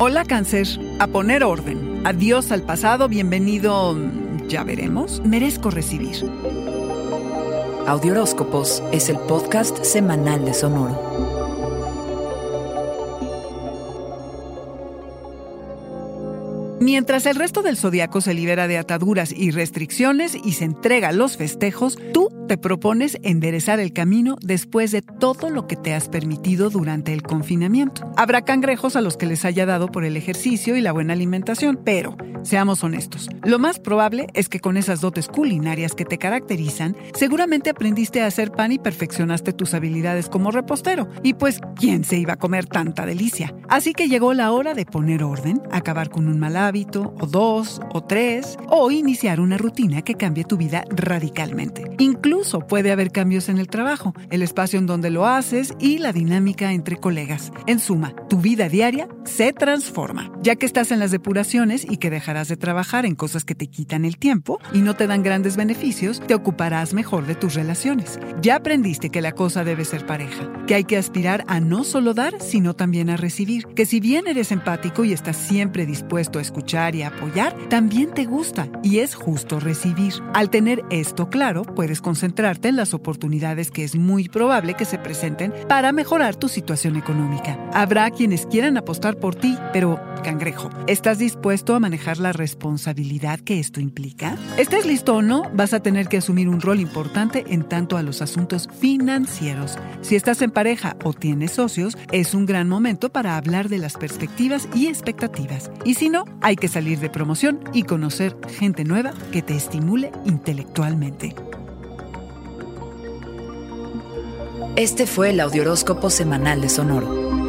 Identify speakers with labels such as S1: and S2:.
S1: Hola cáncer, a poner orden. Adiós al pasado, bienvenido, ya veremos, merezco recibir.
S2: Audioróscopos es el podcast semanal de Sonoro.
S1: Mientras el resto del zodiaco se libera de ataduras y restricciones y se entrega a los festejos, tú te propones enderezar el camino después de todo lo que te has permitido durante el confinamiento. Habrá cangrejos a los que les haya dado por el ejercicio y la buena alimentación, pero seamos honestos, lo más probable es que con esas dotes culinarias que te caracterizan, seguramente aprendiste a hacer pan y perfeccionaste tus habilidades como repostero. Y pues, ¿quién se iba a comer tanta delicia? Así que llegó la hora de poner orden, acabar con un mal hábito, o dos, o tres, o iniciar una rutina que cambie tu vida radicalmente. Incluso puede haber cambios en el trabajo, el espacio en donde lo haces y la dinámica entre colegas. En suma, tu vida diaria se transforma, ya que estás en las depuraciones y que dejarás de trabajar en cosas que te quitan el tiempo y no te dan grandes beneficios, te ocuparás mejor de tus relaciones. Ya aprendiste que la cosa debe ser pareja, que hay que aspirar a no solo dar, sino también a recibir, que si bien eres empático y estás siempre dispuesto a escuchar, y apoyar, también te gusta y es justo recibir. Al tener esto claro, puedes concentrarte en las oportunidades que es muy probable que se presenten para mejorar tu situación económica. Habrá quienes quieran apostar por ti, pero, ¿estás dispuesto a manejar la responsabilidad que esto implica? ¿Estés listo o no? Vas a tener que asumir un rol importante en tanto a los asuntos financieros. Si estás en pareja o tienes socios, es un gran momento para hablar de las perspectivas y expectativas. Y si no, hay que salir de promoción y conocer gente nueva que te estimule intelectualmente.
S2: Este fue el Audioróscopo Semanal de Sonoro.